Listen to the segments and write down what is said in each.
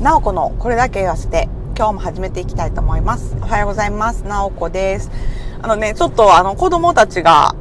なおこのこれだけ言わせて、今日も始めていきたいと思います。おはようございます。なおこです。あのね、ちょっとあの子供たちが、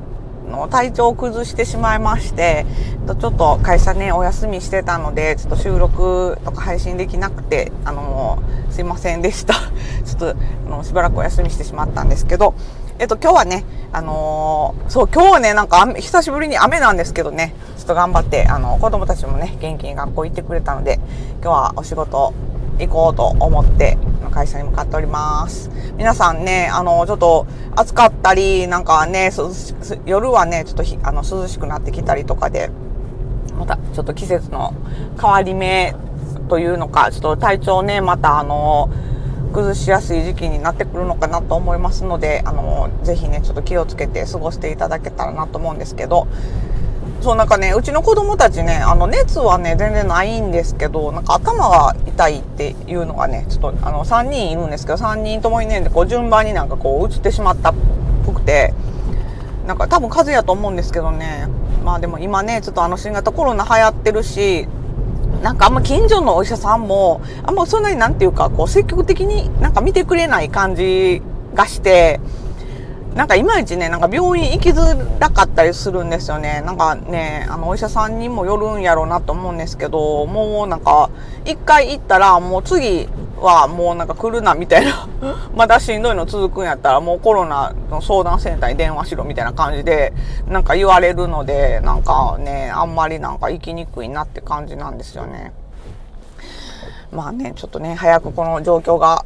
の体調を崩してしまいまして、ちょっと会社ね、お休みしてたので、ちょっと収録とか配信できなくて、あの、すいませんでした。ちょっと、あのしばらくお休みしてしまったんですけど、えっと、今日はね、あのー、そう、今日はね、なんか久しぶりに雨なんですけどね、ちょっと頑張って、あの、子供たちもね、元気に学校行ってくれたので、今日はお仕事行こうと思って会社に向かっております。皆さんね、あの、ちょっと暑かったり、なんかね、夜はね、ちょっとあの涼しくなってきたりとかで、またちょっと季節の変わり目というのか、ちょっと体調ね、またあの、崩しやすい時期になってくるのかなと思いますので、あの、ぜひね、ちょっと気をつけて過ごしていただけたらなと思うんですけど、そうなんかね、うちの子供たちね、あの熱はね、全然ないんですけど、なんか頭が痛いっていうのがね、ちょっとあの3人いるんですけど、3人ともいねで、こう順番になんかこう移ってしまったっぽくて、なんか多分風やと思うんですけどね、まあでも今ね、ちょっとあの新型コロナ流行ってるし、なんかあんま近所のお医者さんも、あんまそんなになんていうか、こう積極的になんか見てくれない感じがして、なんかいまいちね、なんか病院行きづらかったりするんですよね。なんかね、あの、お医者さんにもよるんやろうなと思うんですけど、もうなんか、一回行ったら、もう次はもうなんか来るなみたいな、まだしんどいの続くんやったら、もうコロナの相談センターに電話しろみたいな感じで、なんか言われるので、なんかね、あんまりなんか行きにくいなって感じなんですよね。まあね、ちょっとね、早くこの状況が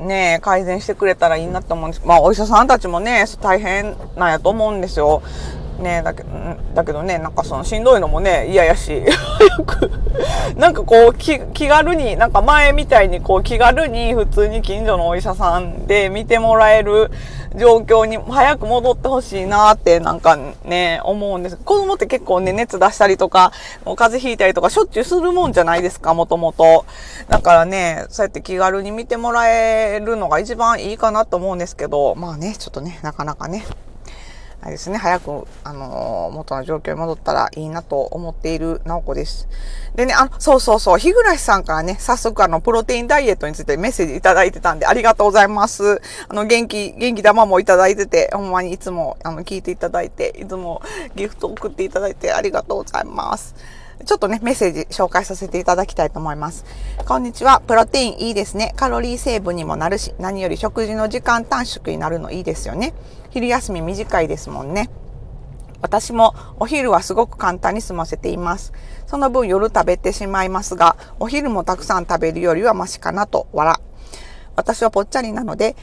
ね、改善してくれたらいいなって思うんです。まあ、お医者さんたちもね、大変なんやと思うんですよ。ねだけだけどね、なんかそのしんどいのもね、嫌やし、早く、なんかこう気、軽に、なんか前みたいにこう気軽に普通に近所のお医者さんで見てもらえる状況に早く戻ってほしいなってなんかね、思うんです。子供って結構ね、熱出したりとか、風邪ひいたりとかしょっちゅうするもんじゃないですか、もともと。だからね、そうやって気軽に見てもらえるのが一番いいかなと思うんですけど、まあね、ちょっとね、なかなかね、あれですね、早く、あのー、元の状況に戻ったらいいなと思っている直子です。でね、あの、そうそうそう、日暮さんからね、早速あの、プロテインダイエットについてメッセージいただいてたんで、ありがとうございます。あの、元気、元気玉もいただいてて、ほんまにいつも、あの、聞いていただいて、いつもギフト送っていただいてありがとうございます。ちょっとね、メッセージ紹介させていただきたいと思います。こんにちは。プロテインいいですね。カロリーセーブにもなるし、何より食事の時間短縮になるのいいですよね。昼休み短いですもんね。私もお昼はすごく簡単に済ませています。その分夜食べてしまいますが、お昼もたくさん食べるよりはマシかなと、笑。私はぽっちゃりなので、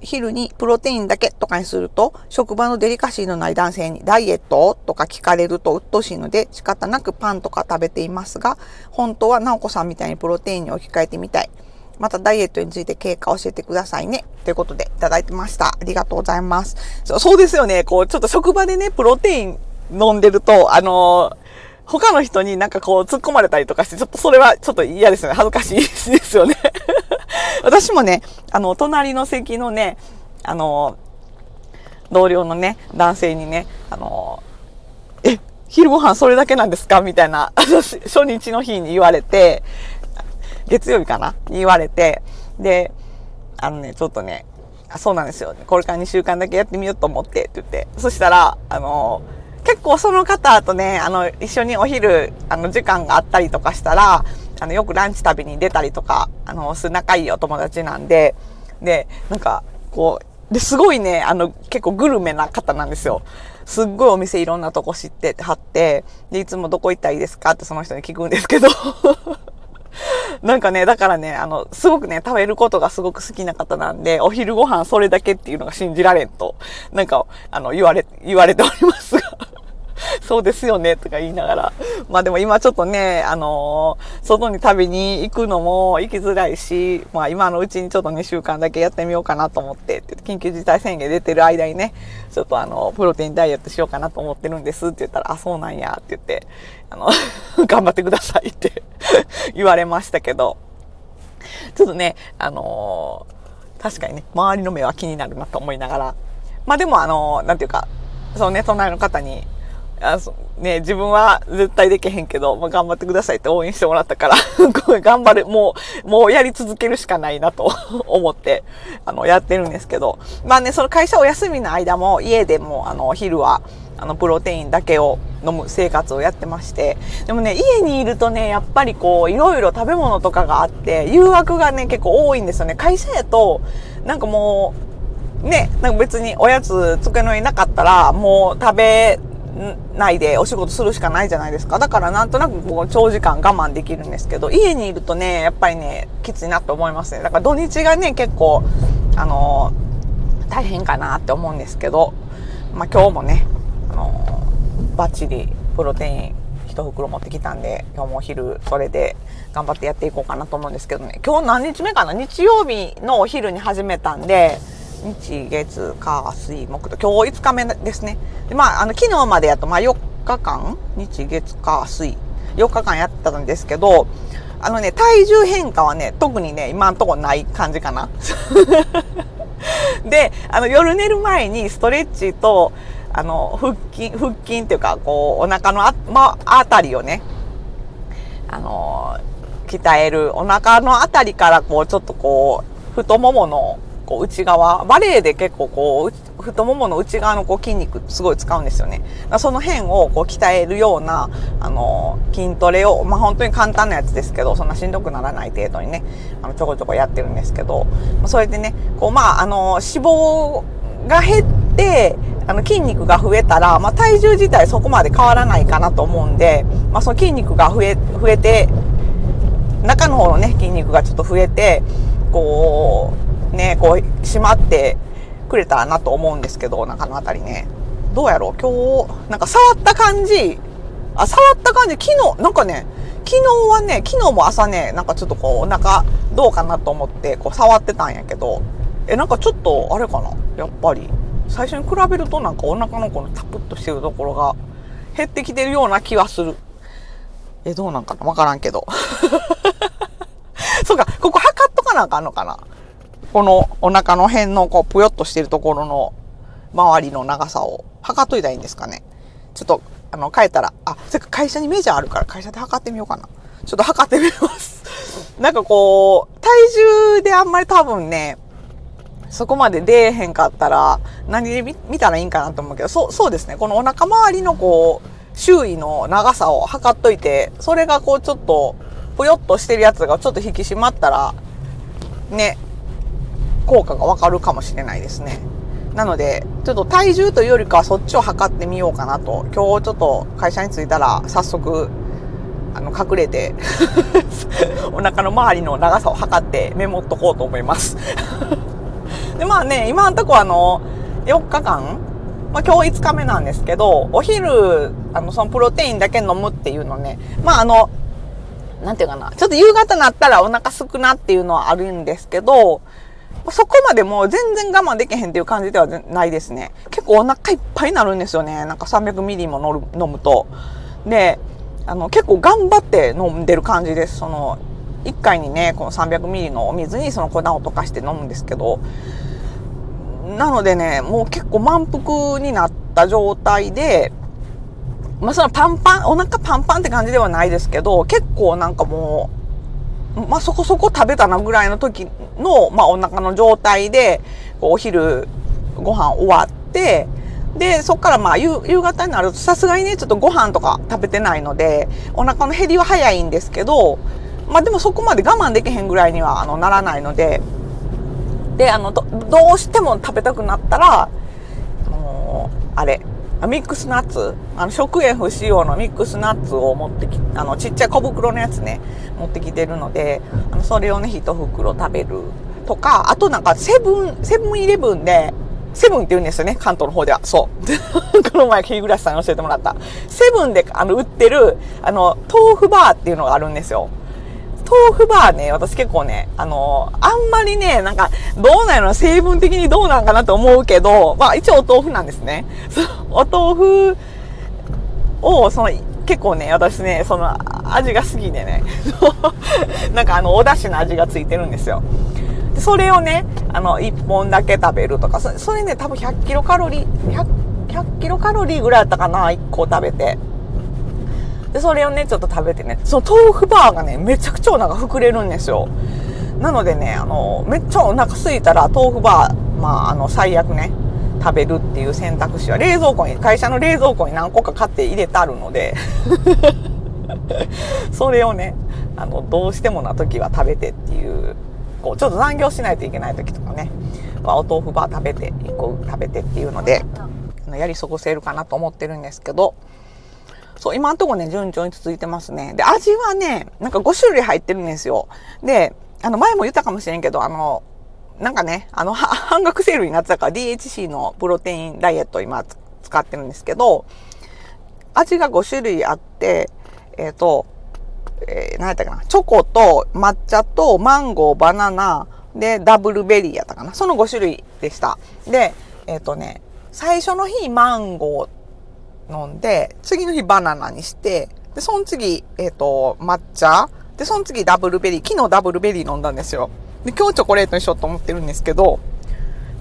昼にプロテインだけとかにすると、職場のデリカシーのない男性にダイエットとか聞かれると鬱陶しいので仕方なくパンとか食べていますが、本当は直子さんみたいにプロテインに置き換えてみたい。またダイエットについて経過を教えてくださいね。ということでいただいてました。ありがとうございます。そうですよね。こう、ちょっと職場でね、プロテイン飲んでると、あのー他の人になんかこう突っ込まれたりとかして、ちょっとそれはちょっと嫌ですよね。恥ずかしいですよね。私もね、あの、隣の席のね、あの、同僚のね、男性にね、あの、え、昼ご飯それだけなんですか？みたいな、初日の日に言われて、月曜日かな？言われて、で、あのね、ちょっとね、あそうなんですよ。これから2週間だけやってみようと思ってって言って、そしたら、あの、結構その方とね、あの、一緒にお昼、あの、時間があったりとかしたら、あの、よくランチ食べに出たりとか、あの、す仲いいお友達なんで、で、なんか、こう、で、すごいね、あの、結構グルメな方なんですよ。すっごいお店いろんなとこ知ってはって、で、いつもどこ行ったらいいですかってその人に聞くんですけど。なんかね、だからね、あの、すごくね、食べることがすごく好きな方なんで、お昼ご飯それだけっていうのが信じられんと、なんか、あの、言われ、言われておりますが。そうですよね、とか言いながら。まあでも今ちょっとね、あのー、外に食べに行くのも行きづらいし、まあ今のうちにちょっと2週間だけやってみようかなと思って、緊急事態宣言出てる間にね、ちょっとあの、プロテインダイエットしようかなと思ってるんですって言ったら、あ、そうなんや、って言って、あの 頑張ってくださいって 言われましたけど、ちょっとね、あのー、確かにね、周りの目は気になるなと思いながら、まあでもあのー、なんていうか、そうね、隣の方に、あそね、自分は絶対できへんけど、まあ、頑張ってくださいって応援してもらったから、頑張る、もう、もうやり続けるしかないなと 思って、あの、やってるんですけど、まあね、その会社お休みの間も、家でも、あの、昼は、あの、プロテインだけを飲む生活をやってまして、でもね、家にいるとね、やっぱりこう、いろいろ食べ物とかがあって、誘惑がね、結構多いんですよね。会社やと、なんかもう、ね、なんか別におやつ机の上なかったら、もう食べないでお仕事するしかないじゃないですか。だからなんとなくこう長時間我慢できるんですけど、家にいるとね、やっぱりね、きついなって思いますね。だから土日がね、結構、あのー、大変かなって思うんですけど、まあ今日もね、あのー、バッチリプロテイン一袋持ってきたんで、今日もお昼それで頑張ってやっていこうかなと思うんですけどね。今日何日目かな？日曜日のお昼に始めたんで、日月火水木と今日5日目ですねでまああの昨日までやとまあ4日間日月火水。4日間やったんですけどあのね体重変化はね特にね今んとこない感じかな。であの夜寝る前にストレッチとあの腹筋腹筋っていうかこうお腹のあ,、まあたりをねあの鍛えるお腹のあたりからこうちょっとこう太もものこう内側、バレエで結構こう、太ももの内側のこう筋肉すごい使うんですよね。その辺をこう鍛えるような、あの、筋トレを、まあ本当に簡単なやつですけど、そんなしんどくならない程度にね、あの、ちょこちょこやってるんですけど、それでね、こう、まあ、あの、脂肪が減って、あの筋肉が増えたら、まあ、体重自体そこまで変わらないかなと思うんで、まあ、その筋肉が増え、増えて、中の方のね、筋肉がちょっと増えて、こう、ね、こう、締まってくれたらなと思うんですけど、お腹のあたりね。どうやろう？今日、なんか触った感じ、あ、触った感じ、昨日、なんかね、昨日はね、昨日も朝ね、なんかちょっとこう、お腹どうかなと思って、こう、触ってたんやけど、え、なんかちょっと、あれかな？やっぱり。最初に比べるとなんかお腹のこのタプッとしてるところが減ってきてるような気はする。え、どうなんかな？わからんけど。そうか、ここ測っとかなあかんのかな？このお腹の辺のこう、ぷよっとしてるところの周りの長さを測っといたらいいんですかね。ちょっと、あの、変えたら、あ、せっか会社にメジャーあるから会社で測ってみようかな。ちょっと測ってみます。なんかこう、体重であんまり多分ね、そこまで出えへんかったら、何で見たらいいんかなと思うけど、そう、そうですね。このお腹周りのこう、周囲の長さを測っといて、それがこうちょっと、ぽよっとしてるやつがちょっと引き締まったら、ね、効果がわかるかもしれないですね。なので、ちょっと体重というよりかはそっちを測ってみようかなと。今日ちょっと会社に着いたら早速、あの、隠れて お腹の周りの長さを測ってメモっとこうと思います で、まあね、今んとこあの、4日間まあ、今日5日目なんですけど、お昼、あの、そのプロテインだけ飲むっていうのね、まああの、なんていうかな、ちょっと夕方になったらお腹すくなっていうのはあるんですけど、そこまでもう全然我慢できへんっていう感じではないですね。結構お腹いっぱいになるんですよね。なんか300ミリも飲むと。で、あの、結構頑張って飲んでる感じです。その、1回にね、この300ミリのお水にその粉を溶かして飲むんですけど、なのでね、もう結構満腹になった状態で、まあそのパンパン、お腹パンパンって感じではないですけど、結構なんかもう、まあ、そこそこ食べたなぐらいの時の、まあ、お腹の状態で、お昼ご飯終わって、で、そっからまあ夕夕方になるとさすがにね、ちょっとご飯とか食べてないので、お腹の減りは早いんですけど、まあでもそこまで我慢できへんぐらいにはあのならないので、で、あの、どどうしても食べたくなったら、あのー、あれ、あミックスナッツ、あの、食塩不使用のミックスナッツを持ってき、あの、ちっちゃい小袋のやつね、持ってきてるので、あの、それをね、一袋食べるとか、あとなんか、セブン、セブンイレブンで、セブンって言うんですよね、関東の方では。そう。この前、キーグラスさんに教えてもらった。セブンで、あの、売ってる、あの、豆腐バーっていうのがあるんですよ。豆腐バーね、私結構ね、あのあんまりね、なんか、どうなの成分的にどうなんかなと思うけど、まあ一応お豆腐なんですね。お豆腐を、その、結構ね、私ね、その味が好きでね、なんかあの、お出汁の味がついてるんですよ。でそれをね、あの、1本だけ食べるとか、それね、多分100キロカロリー、100 100キロカロリーぐらいだったかな、1個食べて。で、それをね、ちょっと食べてね、その豆腐バーがね、めちゃくちゃお腹膨れるんですよ。なのでね、あの、めっちゃお腹空いたら豆腐バー、まあ、あの、最悪ね、食べるっていう選択肢は冷蔵庫に、会社の冷蔵庫に何個か買って入れてあるので それをね、あの、どうしてもな時は食べてっていう、こう、ちょっと残業しないといけない時とかね、お豆腐バー食べて、1個食べてっていうので、やり過ごせるかなと思ってるんですけど、そう、今んとこね、順調に続いてますね。で、味はね、なんか5種類入ってるんですよ。で、あの、前も言ったかもしれんけど、あの、なんかね、あの、半額セールになってたから DHC のプロテインダイエット今使ってるんですけど、味が5種類あって、えっ、ー、と、えー、何やったかな、チョコと抹茶とマンゴー、バナナ、で、ダブルベリーやったかな。その5種類でした。で、えっ、ー、とね、最初の日マンゴー飲んで、次の日バナナにして、で、その次、えっ、ー、と、抹茶。で、その次ダブルベリー。昨日ダブルベリー飲んだんですよ。で、今日チョコレートにしようと思ってるんですけど、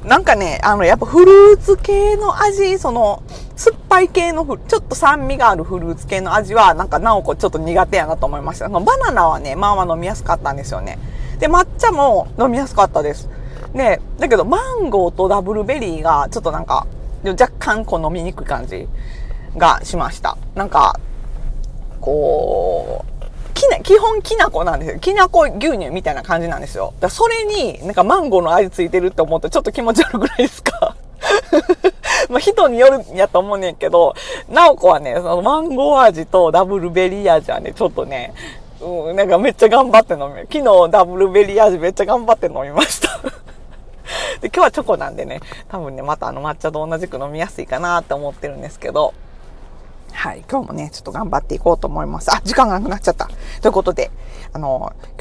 なんかね、あの、やっぱフルーツ系の味、その、酸っぱい系のちょっと酸味があるフルーツ系の味は、なんか、なおこちょっと苦手やなと思いました。あのバナナはね、まあまあ飲みやすかったんですよね。で、抹茶も飲みやすかったです。で、だけど、マンゴーとダブルベリーが、ちょっとなんか、若干こう飲みにくい感じがしました。なんか、こう、きな、基本きな粉なんですよ。きな粉牛乳みたいな感じなんですよ。だそれになんかマンゴーの味ついてるって思うとちょっと気持ち悪くないですか？まあ人によるんやと思うねんけど、なおこはね、そのマンゴー味とダブルベリー味はね、ちょっとね、うん、なんかめっちゃ頑張って飲み、昨日ダブルベリー味めっちゃ頑張って飲みました で、今日はチョコなんでね、多分ね、またあの抹茶と同じく飲みやすいかなって思ってるんですけど、はい、今日もね、ちょっと頑張っていこうと思います。あ、時間がなくなっちゃった。ということで、あの、今日